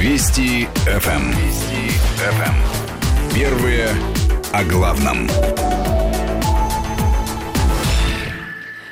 Вести ФМ. Эм. Вести ФМ. Эм. Первые о главном.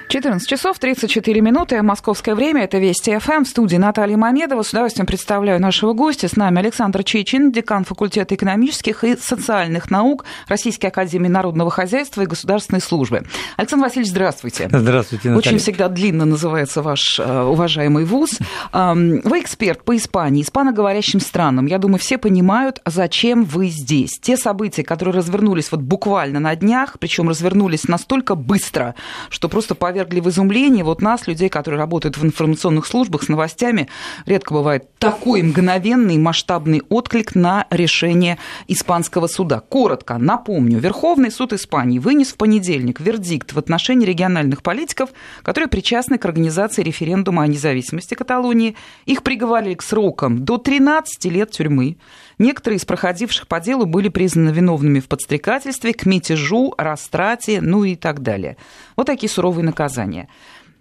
14 часов 34 минуты, московское время, это Вести ФМ, в студии Наталья Мамедова. С удовольствием представляю нашего гостя. С нами Александр Чечин, декан факультета экономических и социальных наук Российской академии народного хозяйства и государственной службы. Александр Васильевич, здравствуйте. Здравствуйте, Наталья. Очень всегда длинно называется ваш э, уважаемый вуз. Вы эксперт по Испании, испаноговорящим странам. Я думаю, все понимают, зачем вы здесь. Те события, которые развернулись вот буквально на днях, причем развернулись настолько быстро, что просто поверь повергли в изумление вот нас, людей, которые работают в информационных службах с новостями, редко бывает такой мгновенный масштабный отклик на решение испанского суда. Коротко напомню, Верховный суд Испании вынес в понедельник вердикт в отношении региональных политиков, которые причастны к организации референдума о независимости Каталонии. Их приговорили к срокам до 13 лет тюрьмы. Некоторые из проходивших по делу были признаны виновными в подстрекательстве, к мятежу, растрате, ну и так далее. Вот такие суровые наказания.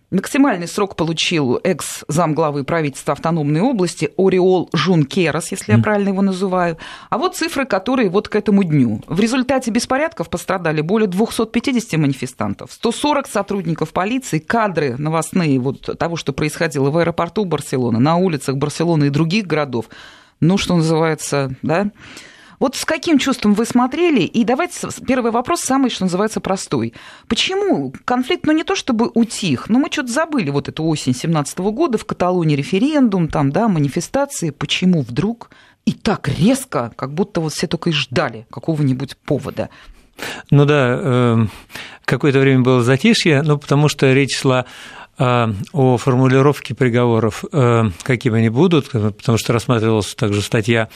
Максимальный срок получил экс-замглавы правительства автономной области Ореол Жункерас, если я правильно его называю. А вот цифры, которые вот к этому дню. В результате беспорядков пострадали более 250 манифестантов, 140 сотрудников полиции, кадры новостные вот того, что происходило в аэропорту Барселоны, на улицах Барселоны и других городов ну, что называется, да. Вот с каким чувством вы смотрели? И давайте первый вопрос самый, что называется, простой. Почему конфликт, ну не то чтобы утих, но мы что-то забыли вот эту осень 17 года, в Каталонии референдум, там, да, манифестации. Почему вдруг и так резко, как будто вот все только и ждали какого-нибудь повода? Ну да, эм, какое-то время было затишье, ну потому что речь шла о формулировке приговоров, э, какими они будут, потому что рассматривалась также статья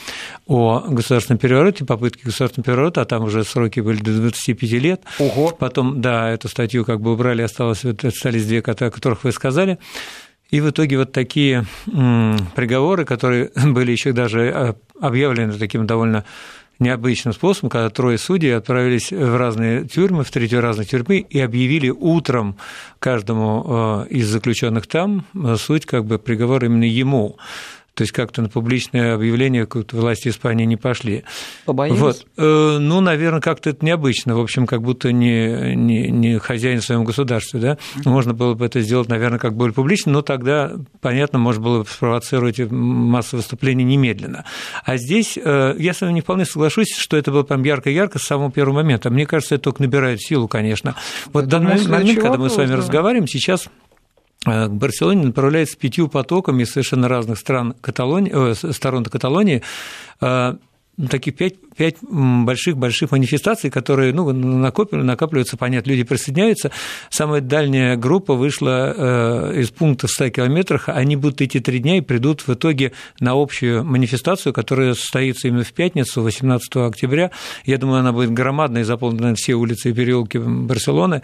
о государственном перевороте, попытке государственного переворота, а там уже сроки были до 25 лет. Ого. Потом, да, эту статью как бы убрали, осталось, остались две, о которых вы сказали. И в итоге вот такие приговоры, которые были еще даже э, объявлены таким довольно необычным способом, когда трое судей отправились в разные тюрьмы, в третью разные тюрьмы, и объявили утром каждому э, из заключенных там э, суть как бы приговор именно ему. То есть как-то на публичное объявление власти Испании не пошли. Побоялись? Вот. Э, ну, наверное, как-то это необычно. В общем, как будто не, не, не хозяин в своем государстве. Да? Можно было бы это сделать, наверное, как более публично, но тогда, понятно, можно было бы спровоцировать массовое выступление немедленно. А здесь э, я с вами не вполне соглашусь, что это было прям ярко-ярко с самого первого момента. Мне кажется, это только набирает силу, конечно. Вот в данный момент, когда мы с вами разговариваем, сейчас к Барселоне направляется пятью потоками из совершенно разных стран Каталонии, э, сторон Каталонии. Э, таких пять, пять больших-больших манифестаций, которые ну, накапливаются, понятно, люди присоединяются. Самая дальняя группа вышла э, из пункта в 100 километрах, они будут идти три дня и придут в итоге на общую манифестацию, которая состоится именно в пятницу, 18 октября. Я думаю, она будет громадной, заполнена все улицы и переулки Барселоны.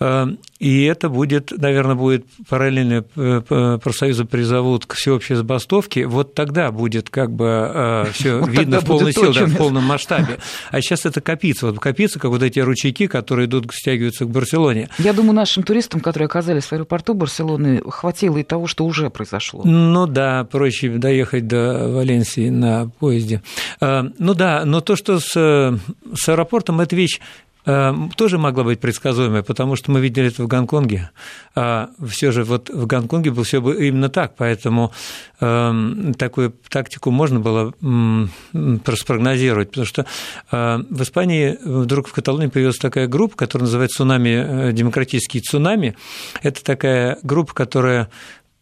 Э, и это будет, наверное, будет параллельно э, профсоюзы призовут к всеобщей забастовке. Вот тогда будет как бы все видно в полной силе, да, в полном масштабе. А сейчас это копится. Вот копится, как вот эти ручейки, которые идут, стягиваются к Барселоне. Я думаю, нашим туристам, которые оказались в аэропорту Барселоны, хватило и того, что уже произошло. Ну да, проще доехать до Валенсии на поезде. А, ну да, но то, что с, с аэропортом, это вещь тоже могла быть предсказуемой, потому что мы видели это в Гонконге. А все же вот в Гонконге было все именно так, поэтому эм, такую тактику можно было спрогнозировать, потому что э, в Испании вдруг в Каталонии появилась такая группа, которая называется «Цунами», э, демократические цунами. Это такая группа, которая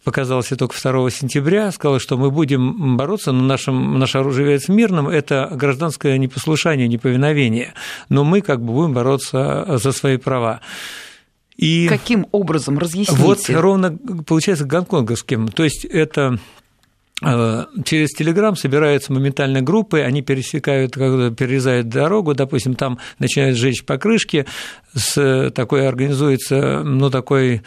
показалось только 2 сентября, сказала, что мы будем бороться, но нашим, наше оружие является мирным, это гражданское непослушание, неповиновение, но мы как бы будем бороться за свои права. И Каким образом? Разъясните. Вот ровно получается гонконговским. То есть это э, через Телеграм собираются моментально группы, они пересекают, перерезают дорогу, допустим, там начинают сжечь покрышки, с такой организуется, ну, такой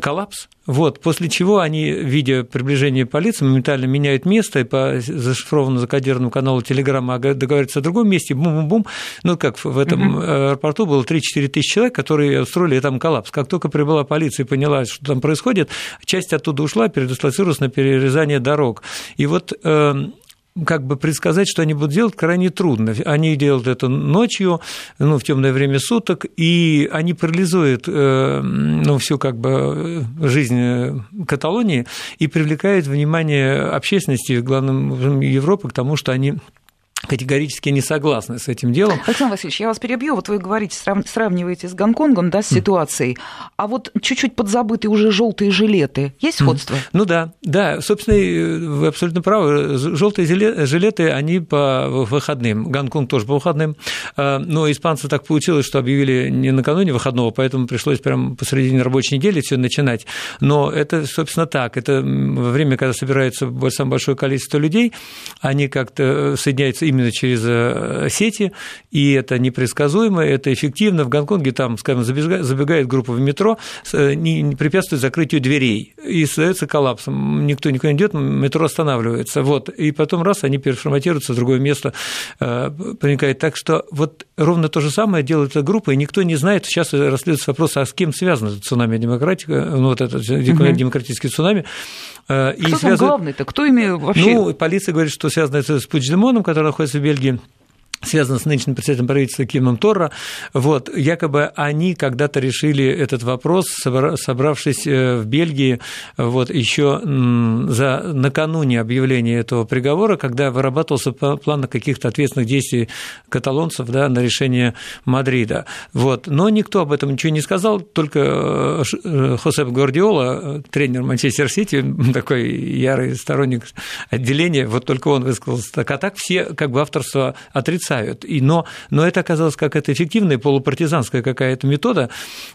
коллапс. Вот, после чего они, видя приближение полиции, моментально меняют место и по зашифрованному закодированному каналу Телеграма договариваются о другом месте, бум-бум-бум. Ну, как в этом аэропорту было 3-4 тысячи человек, которые устроили там коллапс. Как только прибыла полиция и поняла, что там происходит, часть оттуда ушла, передислоцировалась на перерезание дорог. И вот эм, как бы предсказать, что они будут делать, крайне трудно. Они делают это ночью, ну, в темное время суток, и они парализуют э, ну, всю как бы жизнь Каталонии и привлекают внимание общественности, главным Европы, к тому, что они категорически не согласны с этим делом. Александр Васильевич, я вас перебью. Вот вы говорите, сравниваете с Гонконгом, да, с ситуацией. А вот чуть-чуть подзабытые уже желтые жилеты. Есть сходство? Ну да, да. Собственно, вы абсолютно правы. Желтые жилеты, они по выходным. Гонконг тоже по выходным. А, но испанцы так получилось, что объявили не накануне выходного, поэтому пришлось прямо посредине рабочей недели все начинать. Но это, собственно, так. Это время, когда собирается самое большое количество людей, они как-то соединяются именно через э, сети, и это непредсказуемо, это эффективно. В Гонконге там, скажем, забегает группа в метро, э, не препятствует закрытию дверей, и становится коллапсом. Никто никуда не идет, метро останавливается. Вот. И потом раз, они переформатируются в другое место, э, проникает. Так что вот ровно то же самое делает эта группа, и никто не знает, сейчас расследуется вопрос, а с кем связано цунами демократика, ну, вот этот демократический цунами. И Кто связан... там главный-то? Кто ими вообще? Ну, полиция говорит, что связано это с Пучдемоном, который находится в Бельгии связано с нынешним председателем правительства Кимом Торро. Вот, якобы они когда-то решили этот вопрос, собравшись э, в Бельгии вот, еще за, накануне объявления этого приговора, когда вырабатывался план каких-то ответственных действий каталонцев да, на решение Мадрида. Вот. Но никто об этом ничего не сказал, только э, э, Хосеп Гвардиола, тренер Манчестер Сити, такой ярый сторонник отделения, вот только он высказался так, а так все как бы авторство отрицают отрицают. И, но, но это оказалось какая-то эффективная полупартизанская какая-то метода,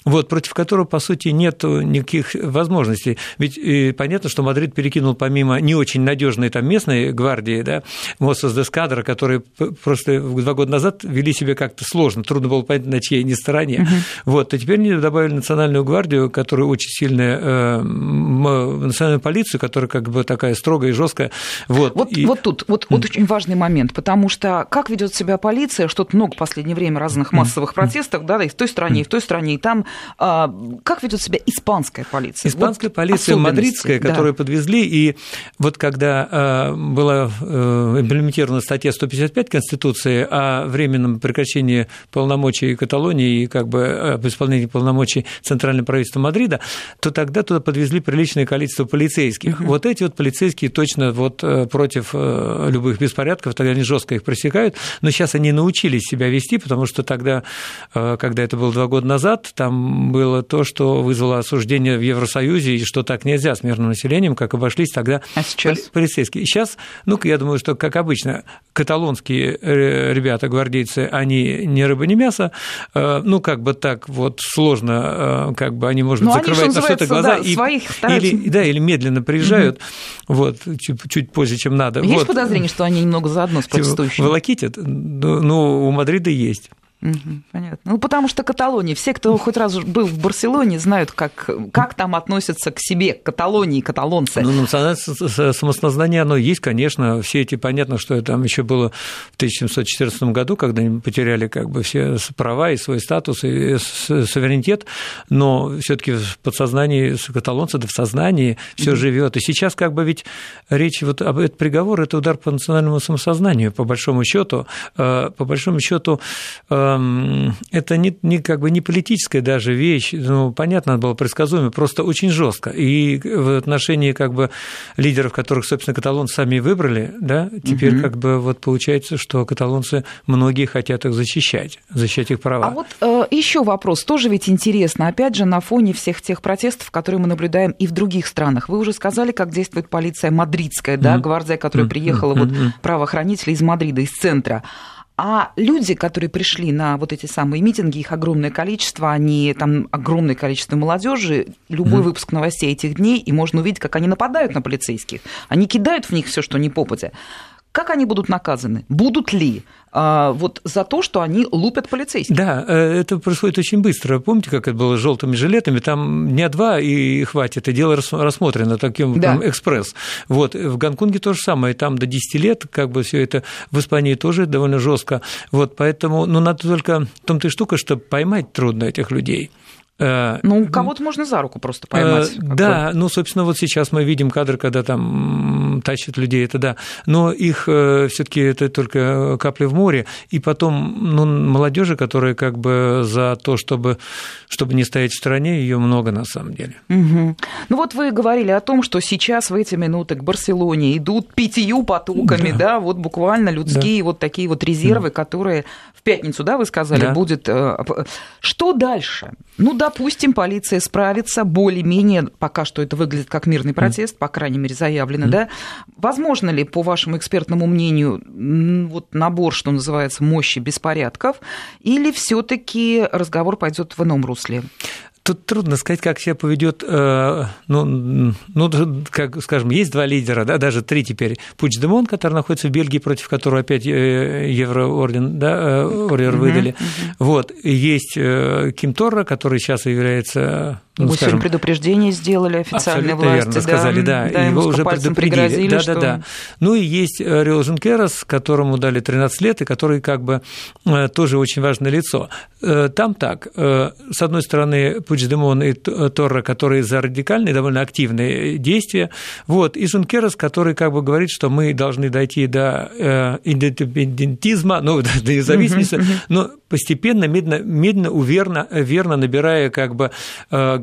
вот, против которой, по сути, нет никаких возможностей. Ведь и понятно, что Мадрид перекинул помимо не очень надежной там местной гвардии, да, Моссос де Скадра, которые просто два года назад вели себя как-то сложно, трудно было понять, на чьей они стороне. Угу. Вот, а теперь они добавили национальную гвардию, которая очень сильная, э, национальную полицию, которая как бы такая строгая и жесткая. Вот, вот, и... вот тут вот, вот очень важный момент, потому что как ведет себя себя полиция, что-то много в последнее время разных массовых протестов, да, и в той стране, и в той стране, и там. А, как ведет себя испанская полиция? Испанская вот полиция мадридская, да. которую подвезли, и вот когда а, была э, имплементирована статья 155 Конституции о временном прекращении полномочий Каталонии и как бы об исполнении полномочий Центрального правительства Мадрида, то тогда туда подвезли приличное количество полицейских. Вот эти вот полицейские точно вот э, против э, любых беспорядков, тогда они жестко их пресекают, но сейчас они научились себя вести, потому что тогда, э, когда это было два года назад, там было то, что вызвало осуждение в Евросоюзе, и что так нельзя с мирным населением, как обошлись тогда а сейчас? полицейские. сейчас, ну, я думаю, что, как обычно, каталонские э, ребята, гвардейцы, они не рыба, не мясо, э, ну, как бы так вот сложно, как бы они, может быть, ну, закрывают на что-то глаза да, и, или, да, или медленно приезжают, угу. вот, чуть, чуть позже, чем надо. Есть вот. подозрение, что они немного заодно с типа, протестующими? Волокитят? Ну, у Мадрида есть. Угу, понятно. Ну, потому что Каталония, все, кто хоть раз был в Барселоне, знают, как, как там относятся к себе, к Каталонии, каталонцы. Ну, национальное самосознание, оно есть, конечно. Все эти, понятно, что там еще было в 1714 году, когда они потеряли как бы все права и свой статус, и суверенитет, но все таки в подсознании каталонца, да в сознании все живет. И сейчас как бы ведь речь вот об этом приговор – это удар по национальному самосознанию, по большому счету. Э, по большому счету э, это не, не, как бы не политическая даже вещь, ну, понятно, было предсказуемо, просто очень жестко. И в отношении как бы лидеров, которых, собственно, каталонцы сами выбрали, да, теперь угу. как бы вот получается, что каталонцы многие хотят их защищать, защищать их права. А вот э, еще вопрос, тоже ведь интересно, опять же, на фоне всех тех протестов, которые мы наблюдаем и в других странах. Вы уже сказали, как действует полиция мадридская, да, гвардия, которая приехала, вот правоохранители из Мадрида, из центра. А люди, которые пришли на вот эти самые митинги, их огромное количество, они там огромное количество молодежи, любой mm-hmm. выпуск новостей этих дней, и можно увидеть, как они нападают на полицейских. Они кидают в них все, что не попадя. Как они будут наказаны? Будут ли? А, вот за то, что они лупят полицейских. Да, э, это происходит очень быстро. Помните, как это было с желтыми жилетами? Там дня два и хватит, и дело рассмотрено таким да. там, экспресс. Вот, в Гонконге то же самое, там до 10 лет, как бы все это в Испании тоже довольно жестко. Вот, поэтому, ну, надо только в том-то и штука, что поймать трудно этих людей. Э, ну, кого-то можно за руку просто поймать. Э, да, ну, собственно, вот сейчас мы видим кадры, когда там тащат людей, это да. Но их э, все таки это только капли в море. И потом, ну, молодежи, которая как бы за то, чтобы, чтобы не стоять в стороне, ее много на самом деле. Угу. Ну, вот вы говорили о том, что сейчас в эти минуты к Барселоне идут пятью потоками, да, да вот буквально людские да. вот такие вот резервы, да. которые в пятницу, да, вы сказали, да. будет... Что дальше? Ну, допустим, полиция справится более-менее, пока что это выглядит как мирный протест, mm. по крайней мере, заявлено, mm. да? Возможно ли, по вашему экспертному мнению, вот набор, что называется, мощи беспорядков, или все таки разговор пойдет в ином русле? Тут трудно сказать, как себя поведет, э, ну, ну, как, скажем, есть два лидера, да, даже три теперь. Пуч Демон, который находится в Бельгии, против которого опять э, Евроорден, да, э, ордер выдали. Uh-huh. Вот. Есть Ким Торра, который сейчас является ну, Ему скажем, предупреждение сделали официальные абсолютно власти. Верно, сказали, да, да его уже предупредили. Да, что... да, да. Ну и есть Рио Жункерас, которому дали 13 лет, и который как бы тоже очень важное лицо. Там так, с одной стороны, Пучдемон и Торра, которые за радикальные, довольно активные действия, вот, и Жункерас, который как бы говорит, что мы должны дойти до индепендентизма, ну, до независимости, но постепенно, медленно, медленно уверенно, верно набирая как бы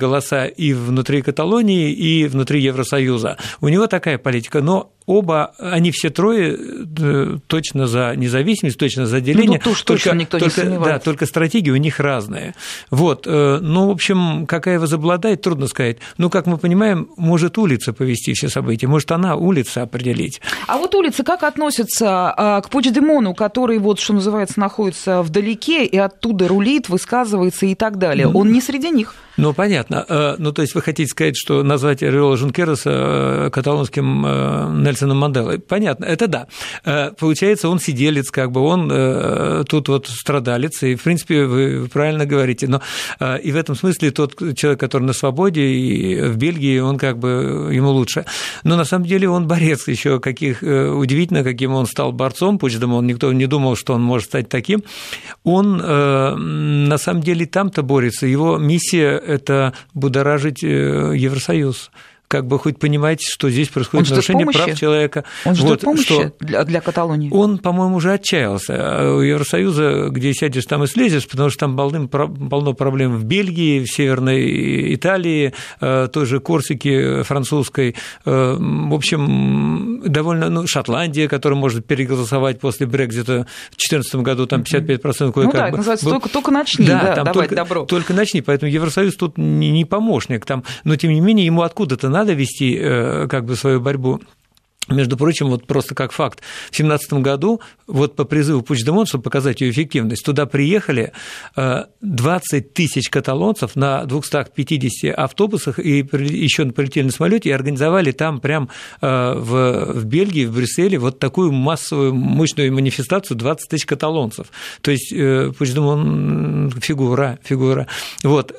голоса и внутри Каталонии, и внутри Евросоюза. У него такая политика, но оба, они все трое э, точно за независимость, точно за деление. Ну, тут только, точно никто только, не Да, только стратегии у них разные. Вот. Э, ну, в общем, какая возобладает, трудно сказать. Ну, как мы понимаем, может улица повести все события, может она улица определить. А вот улица как относится а, к Почдемону, который, вот, что называется, находится вдалеке и оттуда рулит, высказывается и так далее? Он не среди них. Ну, понятно. Э, ну, то есть вы хотите сказать, что назвать Риола Жункереса каталонским Нельсоном Манделой. Понятно, это да. Э, получается, он сиделец, как бы он э, тут вот страдалец, и, в принципе, вы правильно говорите, но э, и в этом смысле тот человек, который на свободе и в Бельгии, он как бы ему лучше. Но на самом деле он борец еще, каких удивительно, каким он стал борцом, он никто не думал, что он может стать таким. Он на самом деле там-то борется, его миссия – это будоражить Евросоюз как бы хоть понимаете, что здесь происходит он нарушение помощи? прав человека. Он ждет вот, помощи что для, для Каталонии? Он, по-моему, уже отчаялся. У Евросоюза, где сядешь, там и слезешь, потому что там полным, полно проблем в Бельгии, в Северной Италии, э, той же Корсике французской. Э, в общем, довольно, ну, Шотландия, которая может переголосовать после Брекзита в 2014 году, там 55% кое-как. Ну да, это называется только, только начни, да, да там давать только, добро. Только начни, поэтому Евросоюз тут не, не помощник, там, но тем не менее ему откуда-то надо вести э, как бы свою борьбу между прочим, вот просто как факт, в 2017 году, вот по призыву Пучдемон, чтобы показать ее эффективность, туда приехали 20 э, тысяч каталонцев на 250 автобусах и еще прилетели на самолете и организовали там прям э, в, в Бельгии, в Брюсселе вот такую массовую мощную манифестацию 20 тысяч каталонцев. То есть э, Пучдемон фигура, фигура. Вот.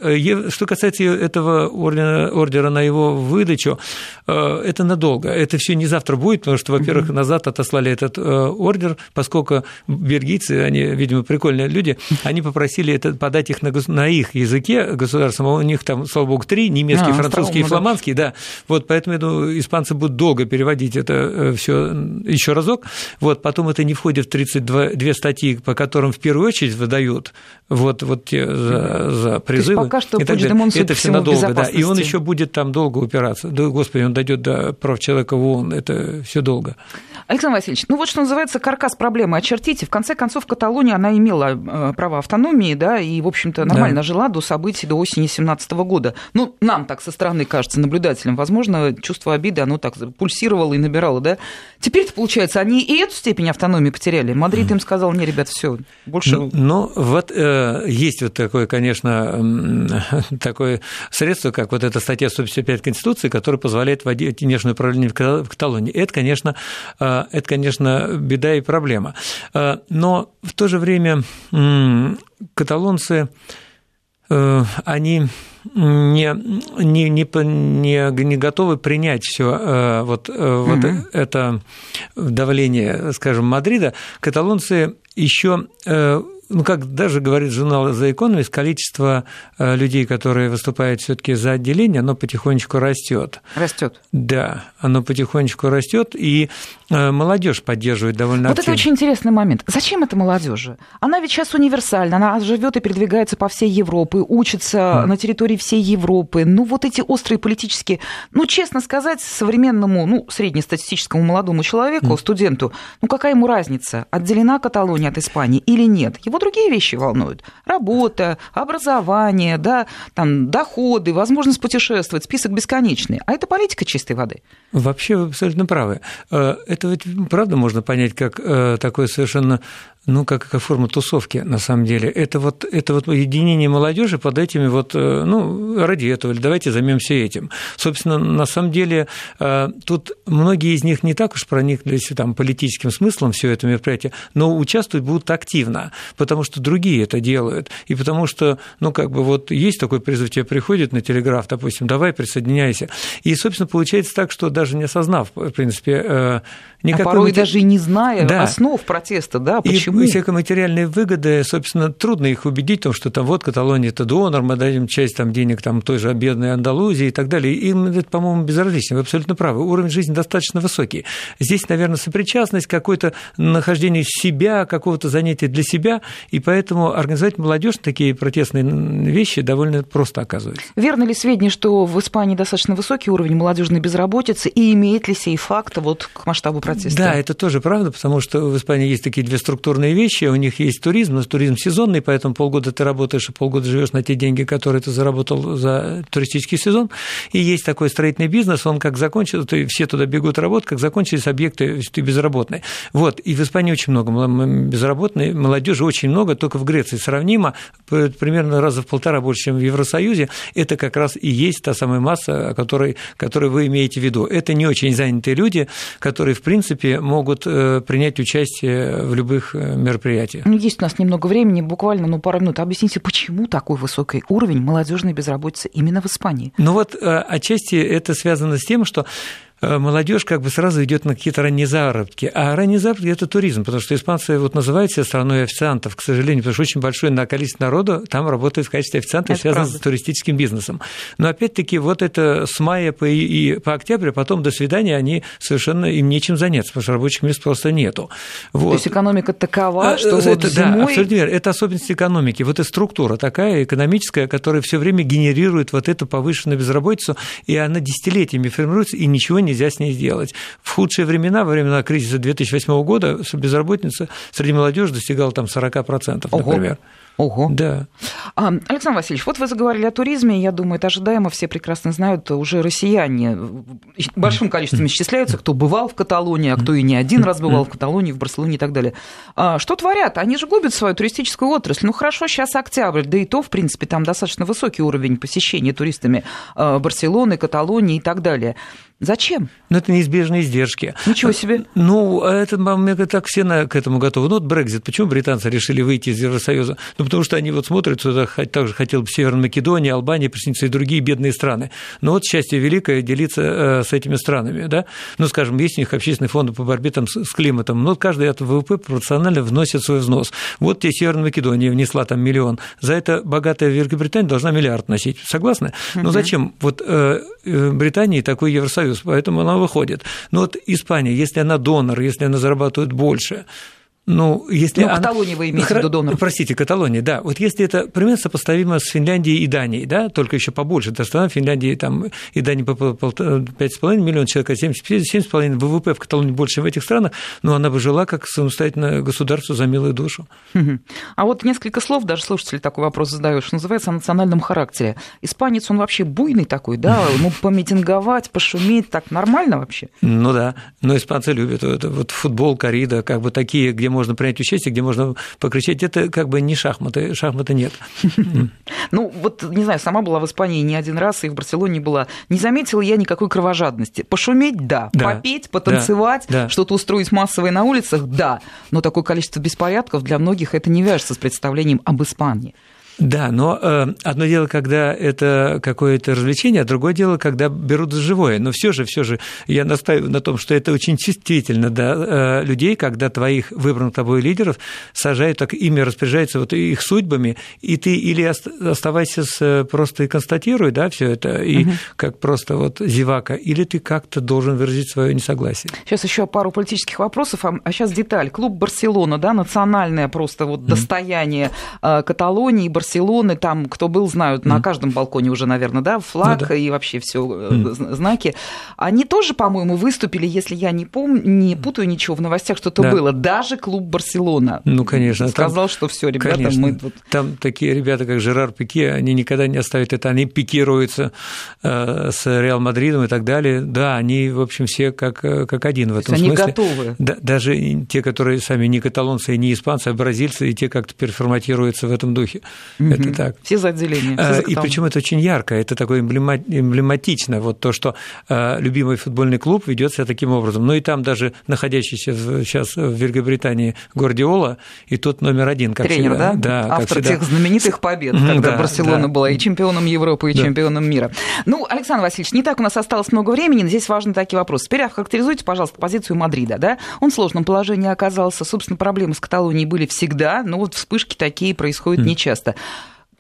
Что касается этого ордера, ордера на его выдачу, это надолго, это все не завтра будет, потому что, во-первых, назад отослали этот э, ордер, поскольку бельгийцы, они, видимо, прикольные люди, они попросили это подать их на, на их языке государственном, а у них там, слава богу, три, немецкий, а, французский и фламандский, да. Вот, поэтому, я думаю, испанцы будут долго переводить это э, все еще разок. Вот, потом это не входит в 32 две статьи, по которым в первую очередь выдают вот, вот те за, за призывы. пока что это все надолго, да. И он еще будет там долго упираться. Да, господи, он дойдет до прав человека в ООН. Это все долго. Александр Васильевич, ну вот что называется каркас проблемы очертите. В конце концов, Каталония, она имела э, право автономии, да, и, в общем-то, нормально да. жила до событий, до осени 2017 года. Ну, нам так со стороны кажется, наблюдателям, возможно, чувство обиды, оно так пульсировало и набирало, да. Теперь-то, получается, они и эту степень автономии потеряли. Мадрид им сказал, не, ребят, все, больше... Ну, ну вот э, есть вот такое, конечно, такое средство, как вот эта статья 155 Конституции, которое позволяет вводить внешнее управление в Каталонии это, конечно, это, конечно, беда и проблема. Но в то же время каталонцы, они не, не, не, не, не готовы принять все вот, угу. вот это давление, скажем, Мадрида, каталонцы еще ну, как даже говорит журнал The Economist, количество э, людей, которые выступают все-таки за отделение, оно потихонечку растет. Растет. Да, оно потихонечку растет, и э, молодежь поддерживает довольно Вот активно. это очень интересный момент. Зачем это молодежи? Она ведь сейчас универсальна, она живет и передвигается по всей Европе, учится mm. на территории всей Европы. Ну, вот эти острые политические, ну, честно сказать, современному, ну, среднестатистическому молодому человеку, mm. студенту, ну, какая ему разница, отделена Каталония от Испании или нет? Его другие вещи волнуют. Работа, образование, да, там, доходы, возможность путешествовать, список бесконечный. А это политика чистой воды. Вообще вы абсолютно правы. Э, это ведь правда можно понять как э, такое совершенно ну, как, как форма тусовки, на самом деле. Это вот, это вот единение молодежи под этими вот, э, ну, ради этого, или давайте займемся этим. Собственно, на самом деле, тут многие из них не так уж прониклись там, политическим смыслом все это мероприятие, но участвовать будут активно, потому что другие это делают, и потому что, ну, как бы вот есть такой призыв, тебе приходит на телеграф, допустим, давай присоединяйся. И, собственно, получается так, что даже не осознав, в принципе, э, никакой... А порой матери... даже и не зная да. основ протеста, да, почему? И всякие материальные выгоды, собственно, трудно их убедить в том, что там вот Каталония – это донор, мы дадим часть там, денег там, той же бедной Андалузии и так далее. Им это, по-моему, безразлично, вы абсолютно правы. Уровень жизни достаточно высокий. Здесь, наверное, сопричастность, какое-то нахождение себя, какого-то занятия для себя, и поэтому организовать молодежь такие протестные вещи довольно просто оказывается. Верно ли сведения, что в Испании достаточно высокий уровень молодежной безработицы, и имеет ли сей факт вот к масштабу протеста? Да, это тоже правда, потому что в Испании есть такие две структурные вещи, у них есть туризм, но туризм сезонный, поэтому полгода ты работаешь, и полгода живешь на те деньги, которые ты заработал за туристический сезон, и есть такой строительный бизнес, он как закончил, то все туда бегут работать, как закончились объекты, ты безработный. Вот, и в Испании очень много безработной, молодежи очень много, только в Греции сравнимо, примерно раза в полтора больше, чем в Евросоюзе, это как раз и есть та самая масса, о которой, которой вы имеете в виду. Это не очень занятые люди, которые, в принципе, могут э, принять участие в любых э, мероприятия. Ну, есть у нас немного времени, буквально ну, пару минут. Объясните, почему такой высокий уровень молодежной безработицы именно в Испании? Ну вот э, отчасти это связано с тем, что молодежь как бы сразу идет на какие-то ранние заработки. А ранние заработки – это туризм, потому что испанцы вот называют себя страной официантов, к сожалению, потому что очень большое количество народа там работает в качестве официантов, связано с туристическим бизнесом. Но опять-таки вот это с мая по, и по октябрь, а потом до свидания, они совершенно им нечем заняться, потому что рабочих мест просто нету. Вот. То есть экономика такова, а, что это, вот зимой... Да, абсолютно верно. Это особенность экономики. Вот эта структура такая экономическая, которая все время генерирует вот эту повышенную безработицу, и она десятилетиями формируется, и ничего нельзя с ней сделать. В худшие времена, во времена кризиса 2008 года, безработица среди молодежи достигала там 40%, например. Ого. Да. А, Александр Васильевич, вот вы заговорили о туризме, я думаю, это ожидаемо, все прекрасно знают, уже россияне в большом количестве исчисляются, кто бывал в Каталонии, а кто и не один раз бывал в Каталонии, в Барселоне и так далее. А, что творят? Они же губят свою туристическую отрасль. Ну хорошо, сейчас октябрь, да и то, в принципе, там достаточно высокий уровень посещения туристами а, Барселоны, Каталонии и так далее. Зачем? Ну, это неизбежные издержки. Ничего себе. Ну, а это, мне так все к этому готовы. Ну, вот Брекзит. Почему британцы решили выйти из Евросоюза? Ну, потому что они вот смотрят сюда, также хотел бы Северная Македония, Албания присоединиться и другие бедные страны. Но вот счастье великое делиться э, с этими странами, да? Ну, скажем, есть у них общественные фонды по борьбе там, с климатом, но каждый от ВВП пропорционально вносит свой взнос. Вот тебе Северная Македония внесла там миллион, за это богатая Великобритания должна миллиард носить. Согласны? Ну, зачем? Вот э, э, Британии такой Евросоюз, поэтому она выходит. Но вот Испания, если она донор, если она зарабатывает больше, ну, если ну, она... Каталония вы имеете в виду донор. Простите, Каталония, да. Вот если это примерно сопоставимо с Финляндией и Данией, да, только еще побольше, то страна Финляндии там, и Дании по 5,5 миллиона человек, а 7,5 ВВП в Каталонии больше в этих странах, но она бы жила как самостоятельное государство за милую душу. А вот несколько слов, даже слушатели такой вопрос задают, что называется, о национальном характере. Испанец, он вообще буйный такой, да, ему помитинговать, пошуметь, так нормально вообще? Ну да, но испанцы любят это, вот футбол, корида, как бы такие, где можно принять участие, где можно покричать. Это как бы не шахматы, шахматы нет. Ну, вот, не знаю, сама была в Испании не один раз, и в Барселоне была. Не заметила я никакой кровожадности. Пошуметь – да. Попеть, потанцевать, что-то устроить массовое на улицах – да. Но такое количество беспорядков для многих это не вяжется с представлением об Испании. Да, но э, одно дело, когда это какое-то развлечение, а другое дело, когда берут за живое. Но все же, все же, я настаиваю на том, что это очень чувствительно да, э, людей, когда твоих выбранных тобой лидеров сажают, так ими распоряжаются вот их судьбами, и ты или оставайся с, просто и констатируй, да, все это, и угу. как просто вот зевака, или ты как-то должен выразить свое несогласие. Сейчас еще пару политических вопросов, а, а сейчас деталь. Клуб Барселона, да, национальное просто вот достояние угу. Каталонии, Барселоны Барселоны, там, кто был, знают, на каждом балконе уже, наверное, да, флаг ну, да. и вообще все mm. знаки. Они тоже, по-моему, выступили, если я не помню, не путаю ничего, в новостях что-то да. было. Даже клуб Барселона. Ну, конечно. Сказал, там, что все, ребята, конечно, мы тут... Там такие ребята, как Жерар Пике, они никогда не оставят это, они пикируются э, с Реал Мадридом и так далее. Да, они, в общем, все как, э, как один в этом они смысле. Они готовы. Да, даже те, которые сами не каталонцы и не испанцы, а бразильцы, и те как-то переформатируются в этом духе. Угу. Это так. Все за отделение. Все за и причем это очень ярко, это такое эмблематично, вот то, что э, любимый футбольный клуб ведет себя таким образом. Ну и там даже находящийся сейчас в Великобритании Гвардиола, и тот номер один, как Тренер, всегда. да? да Автор тех знаменитых побед, когда да, Барселона да. была и чемпионом Европы, и да. чемпионом мира. Ну, Александр Васильевич, не так у нас осталось много времени, но здесь важны такие вопросы. Теперь охарактеризуйте, пожалуйста, позицию Мадрида. Да? Он в сложном положении оказался. Собственно, проблемы с Каталонией были всегда, но вот вспышки такие происходят mm. нечасто.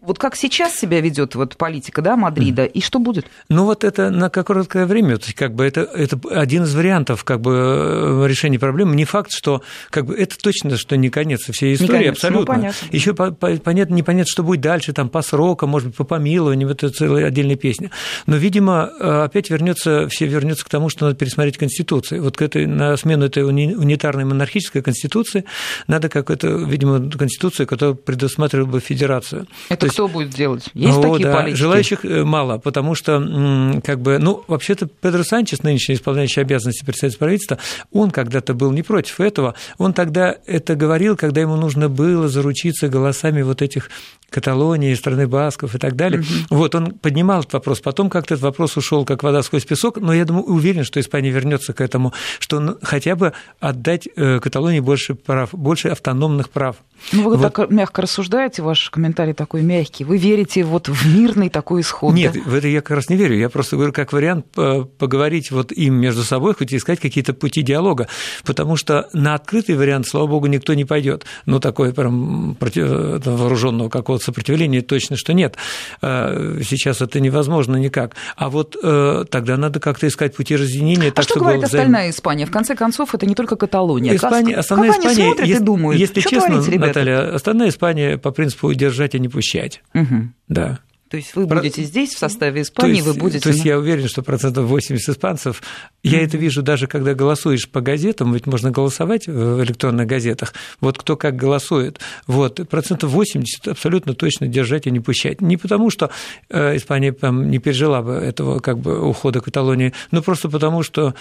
Вот как сейчас себя ведет вот политика да, Мадрида, и что будет? Ну вот это на короткое время, то есть как бы это, это один из вариантов как бы э, решения проблемы. Не факт, что как бы это точно, что не конец всей истории, не конец, абсолютно. Ну. Еще по, по, понятно, непонятно, что будет дальше, там по срокам, может быть, по помилованию, это целая отдельная песня. Но, видимо, э, опять вернется, все вернется к тому, что надо пересмотреть Конституцию. Вот к этой, на смену этой унитарной монархической Конституции надо какую-то, видимо, Конституцию, которая предусматривала бы федерацию. Это кто будет делать? Есть О, такие да. политики? Желающих э, мало, потому что, как бы, ну, вообще-то Педро Санчес, нынешний исполняющий обязанности председателя правительства, он когда-то был не против этого. Он тогда это говорил, когда ему нужно было заручиться голосами вот этих Каталонии, страны Басков и так далее. Угу. Вот, он поднимал этот вопрос. Потом как-то этот вопрос ушел как вода сквозь песок, но я думаю, уверен, что Испания вернется к этому, что хотя бы отдать э, Каталонии больше прав, больше автономных прав. Ну, вы вот. так мягко рассуждаете, ваш комментарий такой мягкий. Вы верите вот в мирный такой исход? Нет, да? в это я как раз не верю. Я просто говорю, как вариант поговорить вот им между собой, хоть и искать какие-то пути диалога, потому что на открытый вариант, слава богу, никто не пойдет. Ну, такой прям против... вооруженного какого-то сопротивления точно, что нет. А, сейчас это невозможно никак. А вот э, тогда надо как-то искать пути разъединения. А так, что говорит взаим... остальная Испания? В конце концов, это не только Каталония. Испания, основная Испания, они смотрят если, и думают, если что честно, ребята? Наталья, остальная Испания по принципу держать и не пущать. Угу. Да. То есть вы будете Про... здесь, в составе Испании, то есть, вы будете... То есть я уверен, что процентов 80 испанцев... Я это вижу даже, когда голосуешь по газетам, ведь можно голосовать в электронных газетах, вот кто как голосует, вот, процентов 80 абсолютно точно держать и не пущать. Не потому, что э, Испания там, не пережила бы этого как бы ухода Каталонии, но просто потому, что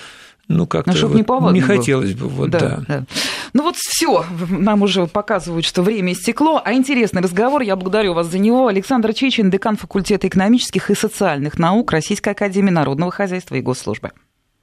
ну, как-то ну, вот не, не хотелось бы. Вот, да, да. Да. Ну вот все, нам уже показывают, что время истекло. А интересный разговор, я благодарю вас за него. Александр Чечин, декан факультета экономических и социальных наук Российской академии народного хозяйства и госслужбы.